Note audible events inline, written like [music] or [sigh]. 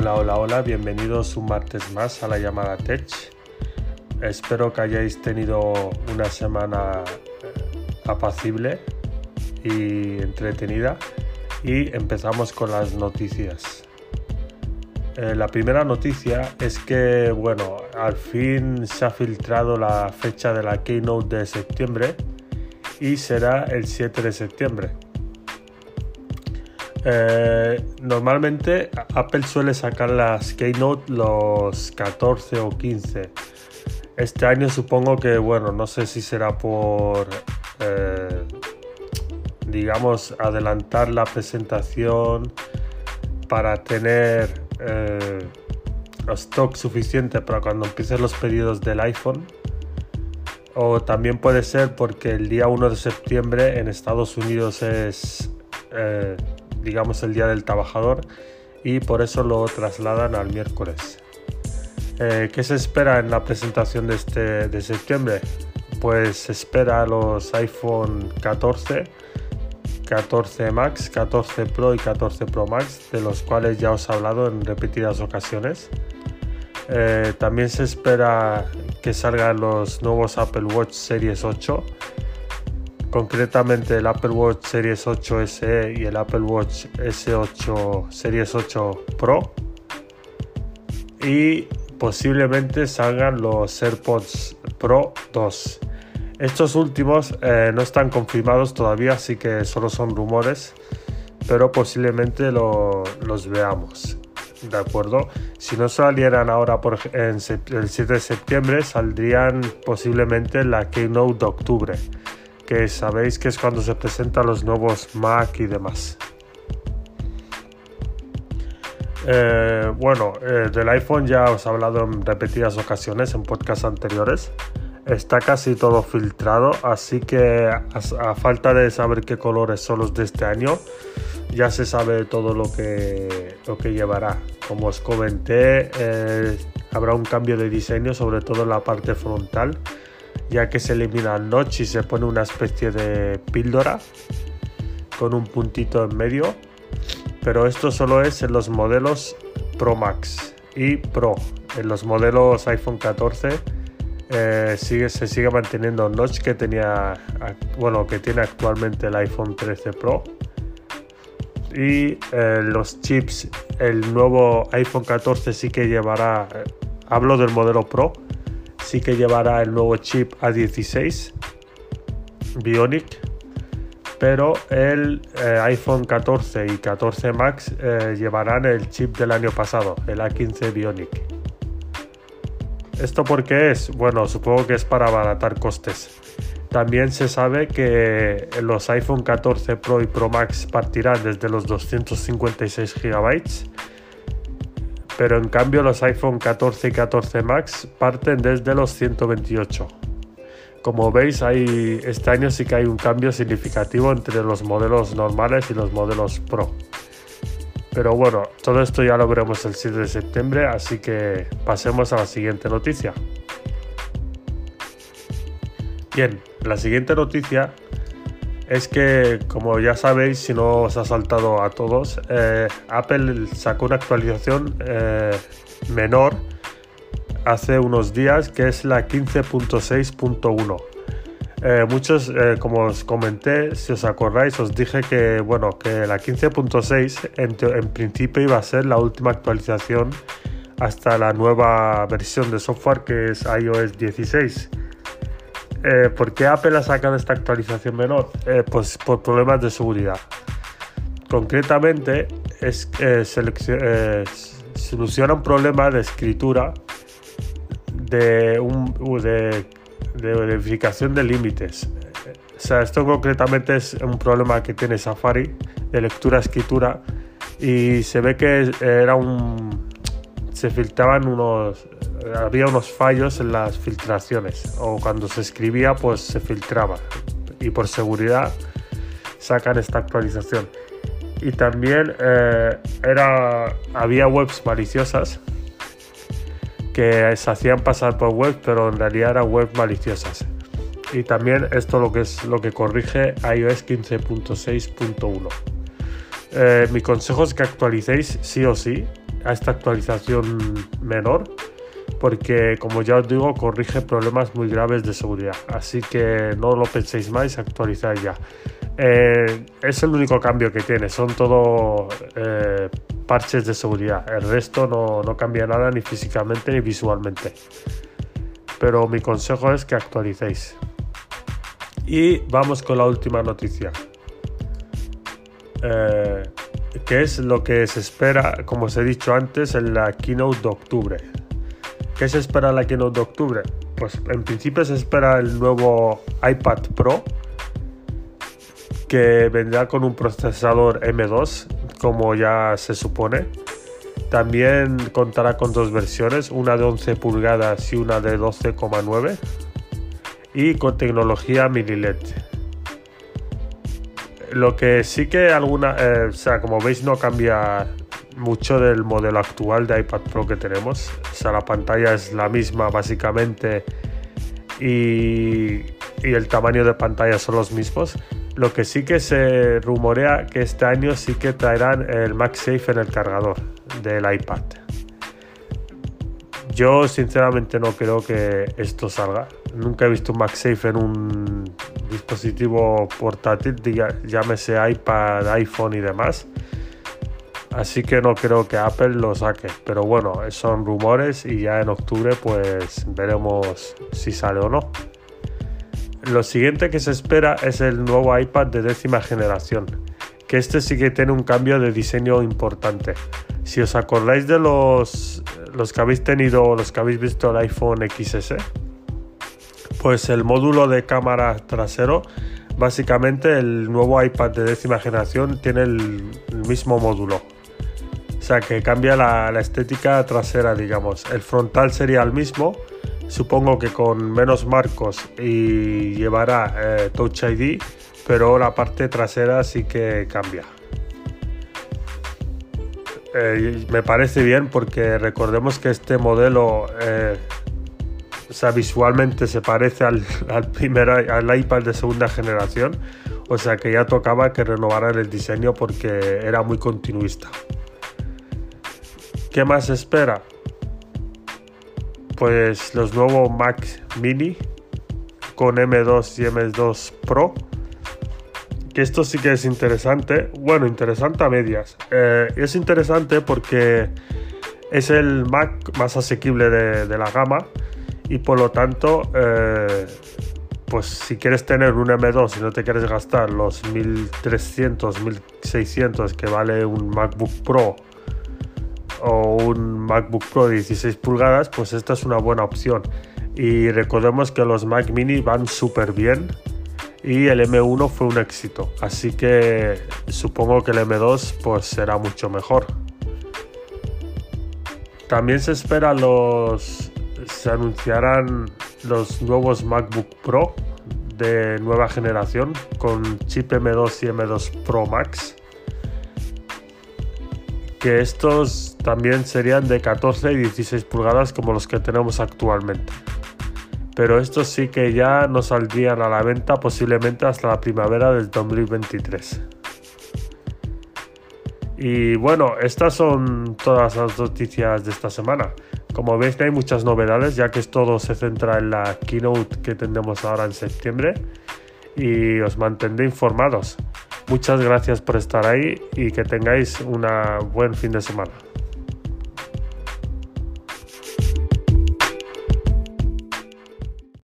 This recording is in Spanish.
Hola, hola, hola, bienvenidos un martes más a la llamada Tech. Espero que hayáis tenido una semana eh, apacible y entretenida y empezamos con las noticias. Eh, la primera noticia es que, bueno, al fin se ha filtrado la fecha de la Keynote de septiembre y será el 7 de septiembre. Eh, normalmente Apple suele sacar las Keynote los 14 o 15. Este año supongo que, bueno, no sé si será por, eh, digamos, adelantar la presentación para tener eh, stock suficiente para cuando empiecen los pedidos del iPhone. O también puede ser porque el día 1 de septiembre en Estados Unidos es eh, digamos, el Día del Trabajador y por eso lo trasladan al miércoles. Eh, ¿Qué se espera en la presentación de, este, de septiembre? Pues se espera los iPhone 14, 14 Max, 14 Pro y 14 Pro Max, de los cuales ya os he hablado en repetidas ocasiones. Eh, también se espera que salgan los nuevos Apple Watch Series 8 concretamente el Apple Watch Series 8 SE y el Apple Watch S8 Series 8 Pro y posiblemente salgan los AirPods Pro 2. Estos últimos eh, no están confirmados todavía, así que solo son rumores, pero posiblemente los veamos. ¿De acuerdo? Si no salieran ahora por, el 7 de septiembre, saldrían posiblemente la Keynote de octubre que sabéis que es cuando se presentan los nuevos Mac y demás. Eh, bueno, eh, del iPhone ya os he hablado en repetidas ocasiones en podcasts anteriores. Está casi todo filtrado, así que a, falta de saber qué colores son los de este año, ya se sabe todo lo que, lo que llevará. Como os comenté, eh, habrá un cambio de diseño, sobre todo en la parte frontal ya que se elimina el notch y se pone una especie de píldora con un puntito en medio. Pero esto solo es en los modelos Pro Max y Pro. En los modelos iPhone 14 eh, sigue, se sigue manteniendo el notch que tenía bueno que tiene actualmente el iPhone 13 Pro. Y eh, los chips el nuevo iPhone 14 sí que llevará eh, hablo del modelo Pro sí que llevará el nuevo chip A16 Bionic, pero el eh, iPhone 14 y 14 Max eh, llevarán el chip del año pasado, el A15 Bionic. ¿Esto por qué es? Bueno, supongo que es para abaratar costes. También se sabe que los iPhone 14 Pro y Pro Max partirán desde los 256 GB pero en cambio los iPhone 14 y 14 Max parten desde los 128. Como veis, hay, este año sí que hay un cambio significativo entre los modelos normales y los modelos Pro. Pero bueno, todo esto ya lo veremos el 7 de septiembre, así que pasemos a la siguiente noticia. Bien, la siguiente noticia es que, como ya sabéis, si no os ha saltado a todos, eh, Apple sacó una actualización eh, menor hace unos días que es la 15.6.1. Eh, muchos, como os comenté, si os acordáis, os dije que, bueno, que la 15.6 en, en principio iba a ser la última actualización hasta la nueva versión de software que es iOS 16 eh, ¿Por qué Apple ha sacado esta actualización menor? Eh, pues por problemas de seguridad. Concretamente, es, eh, soluciona un problema de escritura de, de, verificación de límites. O sea, esto concretamente es un problema que tiene Safari de lectura-escritura y se ve que era un... se filtraban unos había unos fallos en las filtraciones o cuando se escribía pues se filtraba. Y por seguridad sacan esta actualización. Y también eh, era había webs maliciosas que se hacían pasar por web pero en realidad eran webs maliciosas. Y también esto lo que es lo que corrige iOS 15.6.1 eh, mi consejo es que actualicéis sí o sí a esta actualización menor porque como ya os digo corrige problemas muy graves de seguridad. Así que no lo penséis más actualizar ya. Eh, es el único cambio que tiene son todo eh, parches de seguridad. El resto no, no cambia nada ni físicamente ni visualmente. Pero mi consejo es que actualicéis. Y vamos con la última noticia. Eh, que es lo que se espera, como os he dicho antes, en la keynote de octubre. ¿Qué se espera en la keynote de octubre? Pues en principio se espera el nuevo iPad Pro que vendrá con un procesador M2 como ya se supone. También contará con dos versiones, una de 11 pulgadas y una de 12,9 y con tecnología mini LED. Lo que sí que alguna, eh, o sea, como veis no cambia mucho del modelo actual de iPad Pro que tenemos. O sea, la pantalla es la misma básicamente y, el tamaño de pantalla son los mismos. Lo que sí que se rumorea que este año sí que traerán el MagSafe en el cargador del iPad. Yo sinceramente no creo que esto salga. Nunca he visto un MagSafe en un dispositivo portátil, llámese iPad, iPhone y demás. Así que no creo que Apple lo saque. Pero bueno, son rumores y ya en octubre pues veremos si sale o no. Lo siguiente que se espera es el nuevo iPad de décima generación, que este sí que tiene un cambio de diseño importante. Si os acordáis de los, los que habéis tenido, los que habéis visto el iPhone XS, pues el módulo de cámara trasero, básicamente el nuevo iPad de décima generación tiene el, mismo módulo. Sea que cambia la, estética trasera, digamos. El frontal sería el mismo, supongo que con menos marcos y llevará eh, Touch ID, pero la parte trasera sí que cambia. Eh, me parece bien porque recordemos que este modelo eh, o sea, visualmente se parece al, [laughs] primer, al iPad de segunda generación, o sea que ya tocaba que renovaran el diseño porque era muy continuista. ¿Qué más espera? Pues los nuevos Mac Mini con M2 y M2 Pro. Que esto sí que es interesante. Bueno, interesante a medias. Eh, es interesante porque es el Mac más asequible de, de la gama y por lo tanto, eh, pues si quieres tener un M2 y no te quieres gastar los 1300, 1600 que vale un MacBook Pro o un MacBook Pro de 16 pulgadas, pues esta es una buena opción. Y recordemos que los Mac Mini van súper bien y el M1 fue un éxito. Así que supongo que el M2 pues será mucho mejor. También se espera los se anunciarán los nuevos MacBook Pro de nueva generación con chip M2 y M2 Pro Max. Que estos también serían de 14 y 16 pulgadas como los que tenemos actualmente. Pero estos sí que ya no saldrían a la venta posiblemente hasta la primavera del 2023. Y bueno, estas son todas las noticias de esta semana. Como veis, hay muchas novedades, ya que todo se centra en la keynote que tendremos ahora en septiembre y os mantendré informados. Muchas gracias por estar ahí y que tengáis un buen fin de semana.